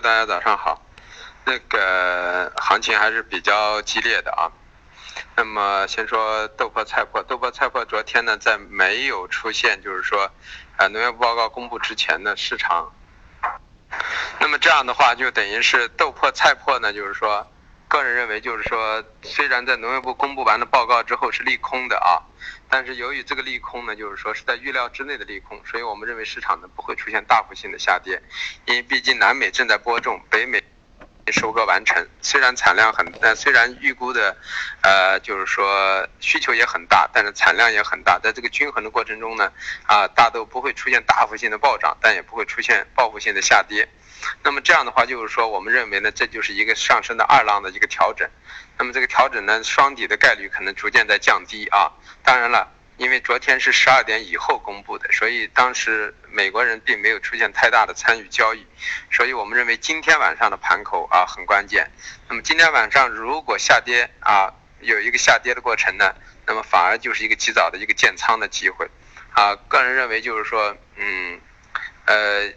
大家早上好。那个行情还是比较激烈的啊。那么先说豆粕菜粕，豆粕菜粕昨天呢，在没有出现就是说，呃，农业部报告公布之前的，市场，那么这样的话就等于是豆粕菜粕呢，就是说，个人认为就是说，虽然在农业部公布完了报告之后是利空的啊，但是由于这个利空呢，就是说是在预料之内的利空，所以我们认为市场呢不会出现大幅性的下跌，因为毕竟南美正在播种，北美。收割完成，虽然产量很，但虽然预估的，呃，就是说需求也很大，但是产量也很大，在这个均衡的过程中呢，啊，大豆不会出现大幅性的暴涨，但也不会出现报复性的下跌。那么这样的话，就是说我们认为呢，这就是一个上升的二浪的一个调整。那么这个调整呢，双底的概率可能逐渐在降低啊。当然了。因为昨天是十二点以后公布的，所以当时美国人并没有出现太大的参与交易，所以我们认为今天晚上的盘口啊很关键。那么今天晚上如果下跌啊有一个下跌的过程呢，那么反而就是一个及早的一个建仓的机会。啊，个人认为就是说，嗯，呃，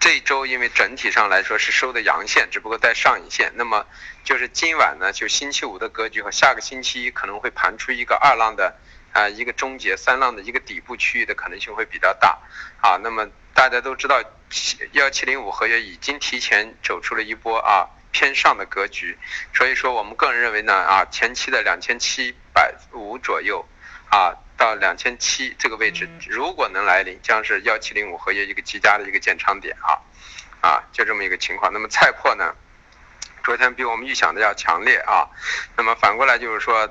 这周因为整体上来说是收的阳线，只不过在上影线，那么就是今晚呢就星期五的格局和下个星期一可能会盘出一个二浪的。啊，一个终结三浪的一个底部区域的可能性会比较大，啊，那么大家都知道，幺七零五合约已经提前走出了一波啊偏上的格局，所以说我们个人认为呢，啊前期的两千七百五左右，啊到两千七这个位置，如果能来临，将是幺七零五合约一个极佳的一个建仓点啊，啊就这么一个情况。那么菜粕呢，昨天比我们预想的要强烈啊，那么反过来就是说。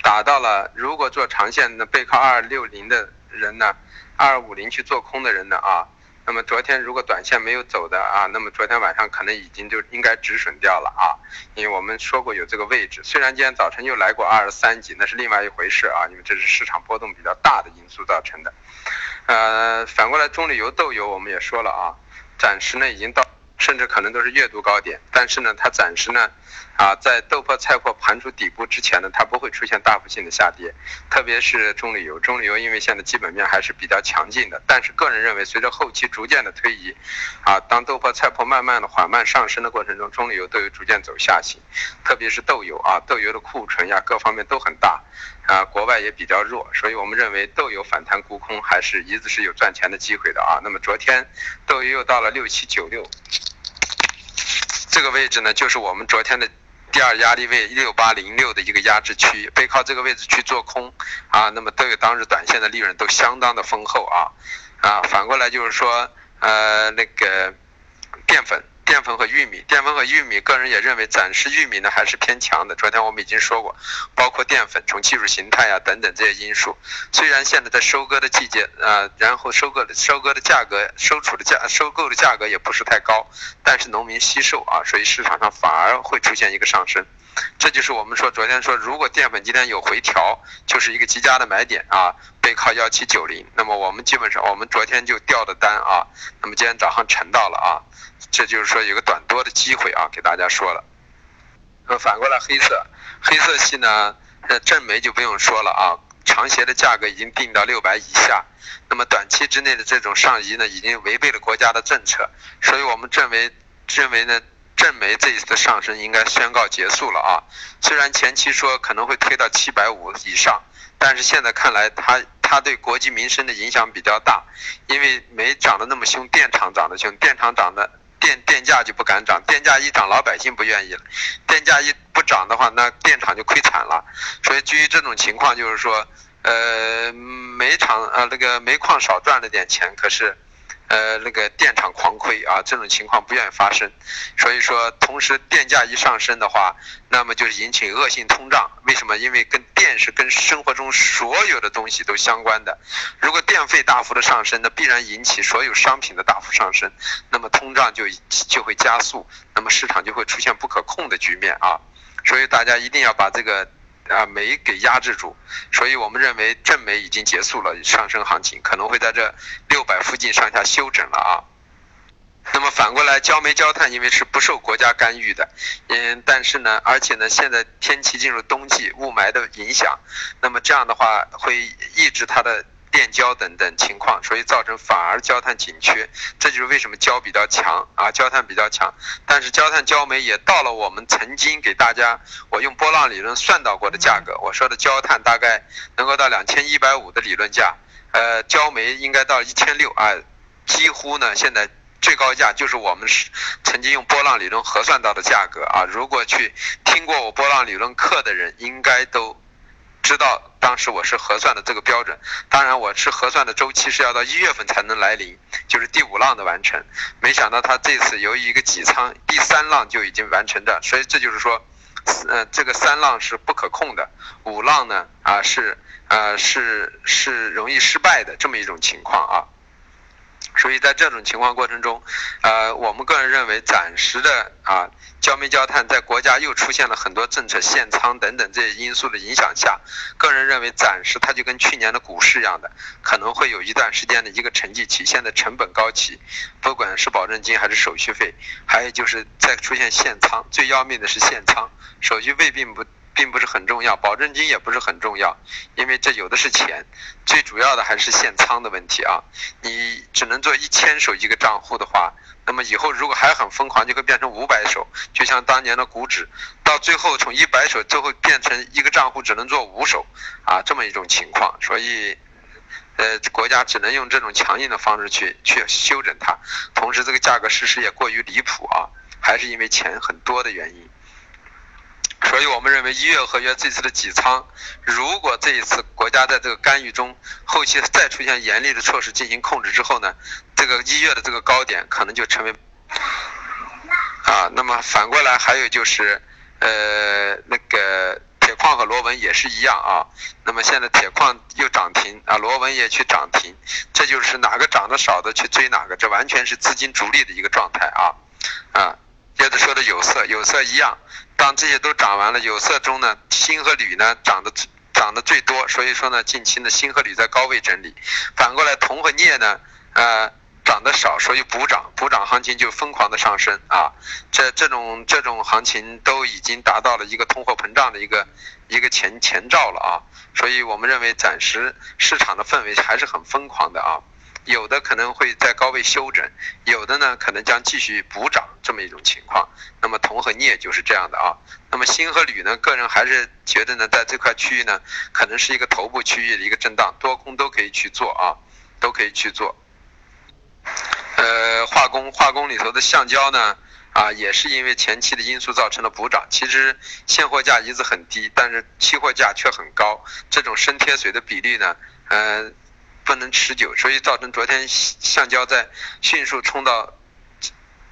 打到了，如果做长线的背靠二六零的人呢，二五零去做空的人呢啊，那么昨天如果短线没有走的啊，那么昨天晚上可能已经就应该止损掉了啊，因为我们说过有这个位置，虽然今天早晨又来过二十三级，那是另外一回事啊，因为这是市场波动比较大的因素造成的。呃，反过来中铝油豆油我们也说了啊，暂时呢已经到。甚至可能都是月度高点，但是呢，它暂时呢，啊，在豆粕菜粕盘出底部之前呢，它不会出现大幅性的下跌，特别是中榈油，中榈油因为现在基本面还是比较强劲的，但是个人认为，随着后期逐渐的推移，啊，当豆粕菜粕慢慢的缓慢上升的过程中，中榈油都有逐渐走下行，特别是豆油啊，豆油的库存呀各方面都很大，啊，国外也比较弱，所以我们认为豆油反弹沽空还是一直是有赚钱的机会的啊。那么昨天豆油又到了六七九六。这个位置呢，就是我们昨天的第二压力位六八零六的一个压制区，背靠这个位置去做空啊，那么都有当日短线的利润都相当的丰厚啊啊，反过来就是说呃那个淀粉。淀粉和玉米，淀粉和玉米，个人也认为暂时玉米呢还是偏强的。昨天我们已经说过，包括淀粉从技术形态啊等等这些因素，虽然现在在收割的季节啊，然后收割的收割的价格、收储的价、收购的价格也不是太高，但是农民惜售啊，所以市场上反而会出现一个上升。这就是我们说昨天说，如果淀粉今天有回调，就是一个极佳的买点啊，背靠幺七九零。那么我们基本上我们昨天就调的单啊，那么今天早上沉到了啊。这就是说有个短多的机会啊，给大家说了。那反过来黑色，黑色系呢，那正煤就不用说了啊，长协的价格已经定到六百以下，那么短期之内的这种上移呢，已经违背了国家的政策，所以我们认为认为呢，正煤这一次的上升应该宣告结束了啊。虽然前期说可能会推到七百五以上，但是现在看来它。它对国计民生的影响比较大，因为煤涨得那么凶，电厂涨得凶，电厂涨的电电价就不敢涨，电价一涨，老百姓不愿意了，电价一不涨的话，那电厂就亏惨了。所以基于这种情况，就是说，呃，煤厂呃那个煤矿少赚了点钱，可是。呃，那个电厂狂亏啊，这种情况不愿意发生，所以说，同时电价一上升的话，那么就是引起恶性通胀。为什么？因为跟电是跟生活中所有的东西都相关的。如果电费大幅的上升，那必然引起所有商品的大幅上升，那么通胀就就会加速，那么市场就会出现不可控的局面啊。所以大家一定要把这个。啊，煤给压制住，所以我们认为正煤已经结束了上升行情，可能会在这六百附近上下休整了啊。那么反过来，焦煤焦炭因为是不受国家干预的，嗯，但是呢，而且呢，现在天气进入冬季，雾霾的影响，那么这样的话会抑制它的炼焦等等情况，所以造成反而焦炭紧缺，这就是为什么焦比较强啊，焦炭比较强。但是焦炭焦煤也到了我们曾经给大家我用波浪理论算到过的价格，我说的焦炭大概能够到两千一百五的理论价，呃，焦煤应该到一千六啊，几乎呢现在最高价就是我们是曾经用波浪理论核算到的价格啊。如果去听过我波浪理论课的人，应该都。知道当时我是核算的这个标准，当然我是核算的周期是要到一月份才能来临，就是第五浪的完成。没想到他这次由于一个挤仓，第三浪就已经完成的，所以这就是说，嗯，这个三浪是不可控的，五浪呢啊是呃是是容易失败的这么一种情况啊。所以在这种情况过程中，呃，我们个人认为暂时的啊。焦煤焦炭在国家又出现了很多政策限仓等等这些因素的影响下，个人认为暂时它就跟去年的股市一样的，可能会有一段时间的一个沉寂期。现在成本高企，不管是保证金还是手续费，还有就是再出现限仓，最要命的是限仓，手续费并不并不是很重要，保证金也不是很重要，因为这有的是钱，最主要的还是限仓的问题啊！你只能做一千手一个账户的话。那么以后如果还很疯狂，就会变成五百手，就像当年的股指，到最后从一百手最后变成一个账户只能做五手，啊，这么一种情况。所以，呃，国家只能用这种强硬的方式去去修整它。同时，这个价格实施也过于离谱啊，还是因为钱很多的原因。所以我们认为一月合约这次的挤仓，如果这一次国家在这个干预中，后期再出现严厉的措施进行控制之后呢，这个一月的这个高点可能就成为啊。那么反过来还有就是，呃，那个铁矿和螺纹也是一样啊。那么现在铁矿又涨停啊，螺纹也去涨停，这就是哪个涨得少的去追哪个，这完全是资金逐利的一个状态啊啊。接着说的有色，有色一样。当这些都涨完了，有色中呢，锌和铝呢涨得涨得最多，所以说呢，近期呢，锌和铝在高位整理。反过来，铜和镍呢，呃，涨得少，所以补涨，补涨行情就疯狂的上升啊。这这种这种行情都已经达到了一个通货膨胀的一个一个前前兆了啊。所以我们认为，暂时市场的氛围还是很疯狂的啊。有的可能会在高位休整，有的呢可能将继续补涨这么一种情况。那么铜和镍就是这样的啊。那么锌和铝呢，个人还是觉得呢，在这块区域呢，可能是一个头部区域的一个震荡，多空都可以去做啊，都可以去做。呃，化工化工里头的橡胶呢，啊，也是因为前期的因素造成了补涨。其实现货价一直很低，但是期货价却很高，这种深贴水的比例呢，呃。不能持久，所以造成昨天橡胶在迅速冲到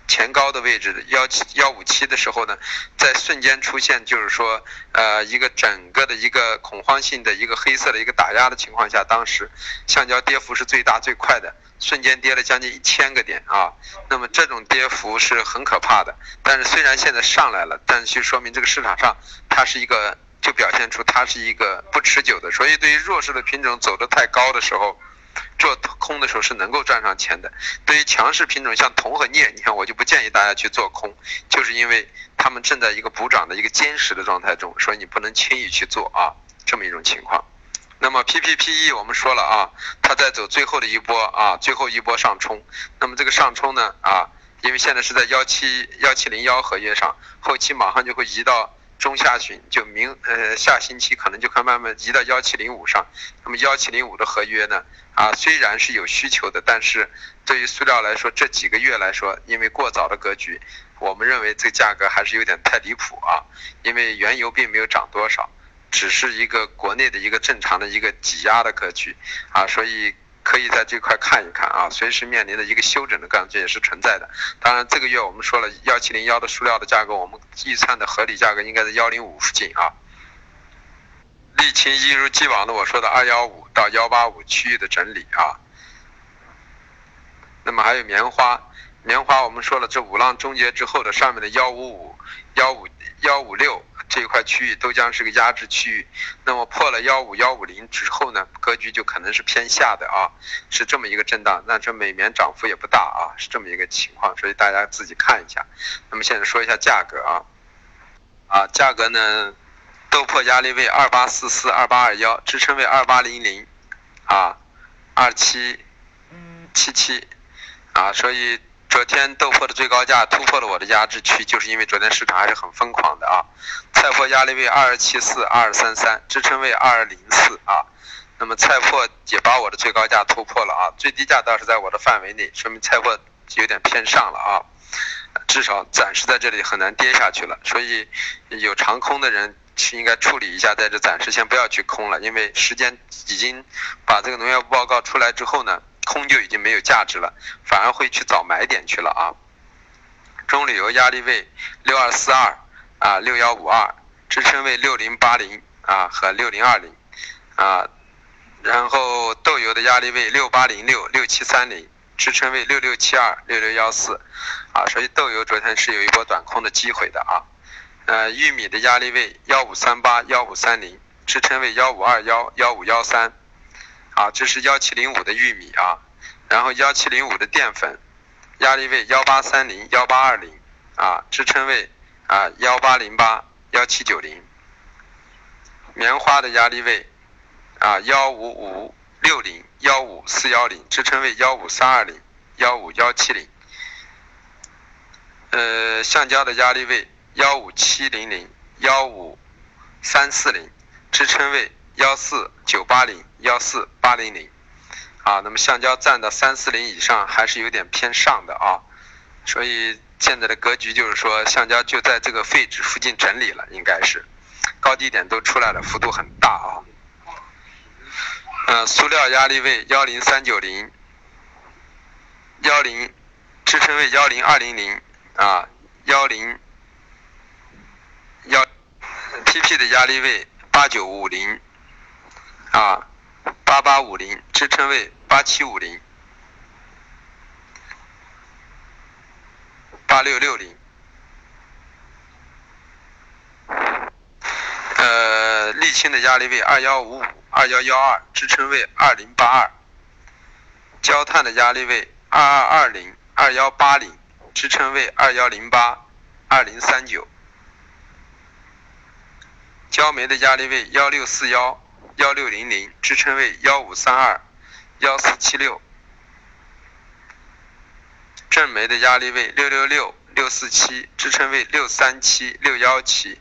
前高的位置的幺七幺五七的时候呢，在瞬间出现就是说呃一个整个的一个恐慌性的一个黑色的一个打压的情况下，当时橡胶跌幅是最大最快的，瞬间跌了将近一千个点啊。那么这种跌幅是很可怕的，但是虽然现在上来了，但是就说明这个市场上它是一个。就表现出它是一个不持久的，所以对于弱势的品种走得太高的时候，做空的时候是能够赚上钱的。对于强势品种像铜和镍，你看我就不建议大家去做空，就是因为它们正在一个补涨的一个坚实的状态中，所以你不能轻易去做啊，这么一种情况。那么 PPPE 我们说了啊，它在走最后的一波啊，最后一波上冲。那么这个上冲呢啊，因为现在是在幺七幺七零幺合约上，后期马上就会移到。中下旬就明呃下星期可能就会慢慢移到幺七零五上，那么幺七零五的合约呢啊虽然是有需求的，但是对于塑料来说这几个月来说，因为过早的格局，我们认为这个价格还是有点太离谱啊，因为原油并没有涨多少，只是一个国内的一个正常的一个挤压的格局啊，所以。可以在这块看一看啊，随时面临的一个休整的感觉也是存在的。当然，这个月我们说了幺七零幺的塑料的价格，我们预测的合理价格应该在幺零五附近啊。沥青一如既往的我说的二幺五到幺八五区域的整理啊。那么还有棉花，棉花我们说了这五浪终结之后的上面的幺五五、幺五幺五六。这一块区域都将是个压制区域，那么破了幺五幺五零之后呢，格局就可能是偏下的啊，是这么一个震荡。那这美棉涨幅也不大啊，是这么一个情况，所以大家自己看一下。那么现在说一下价格啊，啊，价格呢，豆粕压力位二八四四二八二幺，支撑位二八零零，啊，二七七七，啊，所以昨天豆粕的最高价突破了我的压制区，就是因为昨天市场还是很疯狂的啊。菜粕压力位二二七四二二三三，支撑位二二零四啊。那么菜粕也把我的最高价突破了啊，最低价倒是在我的范围内，说明菜粕有点偏上了啊。至少暂时在这里很难跌下去了，所以有长空的人是应该处理一下，在这暂时先不要去空了，因为时间已经把这个农业报告出来之后呢，空就已经没有价值了，反而会去找买点去了啊。中旅游压力位六二四二啊，六幺五二，支撑位六零八零啊和六零二零啊，然后豆油的压力位六八零六六七三零。支撑位六六七二六六幺四，啊，所以豆油昨天是有一波短空的机会的啊。呃，玉米的压力位幺五三八幺五三零，支撑位幺五二幺幺五幺三，啊，这是幺七零五的玉米啊。然后幺七零五的淀粉，压力位幺八三零幺八二零，啊，支撑位啊幺八零八幺七九零。棉花的压力位啊幺五五六零。幺五四幺零支撑位幺五三二零幺五幺七零，呃，橡胶的压力位幺五七零零幺五三四零支撑位幺四九八零幺四八零零，啊，那么橡胶站到三四零以上还是有点偏上的啊，所以现在的格局就是说橡胶就在这个废纸附近整理了，应该是。高低点都出来了，幅度很大啊。呃，塑料压力位幺零三九零，幺零支撑位幺零二零零啊，幺零幺 PP 的压力位八九五零啊，八八五零支撑位八七五零，八六六零。呃，沥青的压力位二幺五五。二幺幺二支撑位二零八二，焦炭的压力位二二二零二幺八零支撑位二幺零八二零三九，焦煤的压力位幺六四幺幺六零零支撑位幺五三二幺四七六，正煤的压力位六六六六四七支撑位六三七六幺七。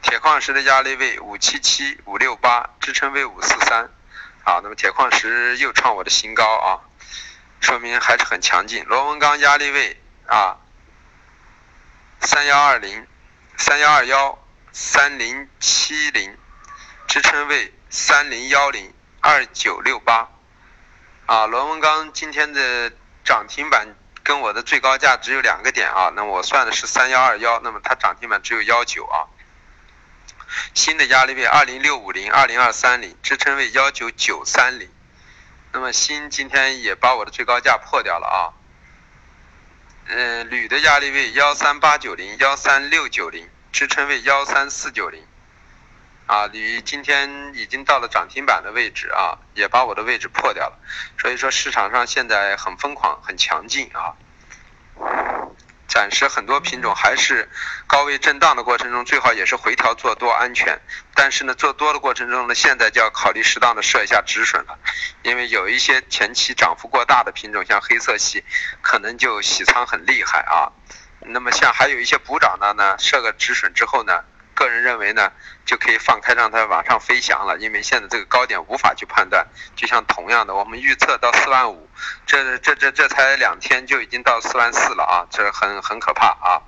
铁矿石的压力位五七七五六八，支撑位五四三，啊，那么铁矿石又创我的新高啊，说明还是很强劲。螺纹钢压力位啊，三幺二零三幺二幺三零七零，支撑位三零幺零二九六八，啊，螺纹钢今天的涨停板跟我的最高价只有两个点啊，那我算的是三幺二幺，那么它涨停板只有幺九啊。新的压力位二零六五零二零二三零，支撑位幺九九三零。那么新今天也把我的最高价破掉了啊。嗯，铝的压力位幺三八九零幺三六九零，支撑位幺三四九零。啊，你今天已经到了涨停板的位置啊，也把我的位置破掉了。所以说市场上现在很疯狂，很强劲啊。暂时很多品种还是高位震荡的过程中，最好也是回调做多安全。但是呢，做多的过程中呢，现在就要考虑适当的设一下止损了，因为有一些前期涨幅过大的品种，像黑色系，可能就洗仓很厉害啊。那么像还有一些补涨的呢，设个止损之后呢。个人认为呢，就可以放开让它往上飞翔了，因为现在这个高点无法去判断。就像同样的，我们预测到四万五，这这这这才两天就已经到四万四了啊，这很很可怕啊。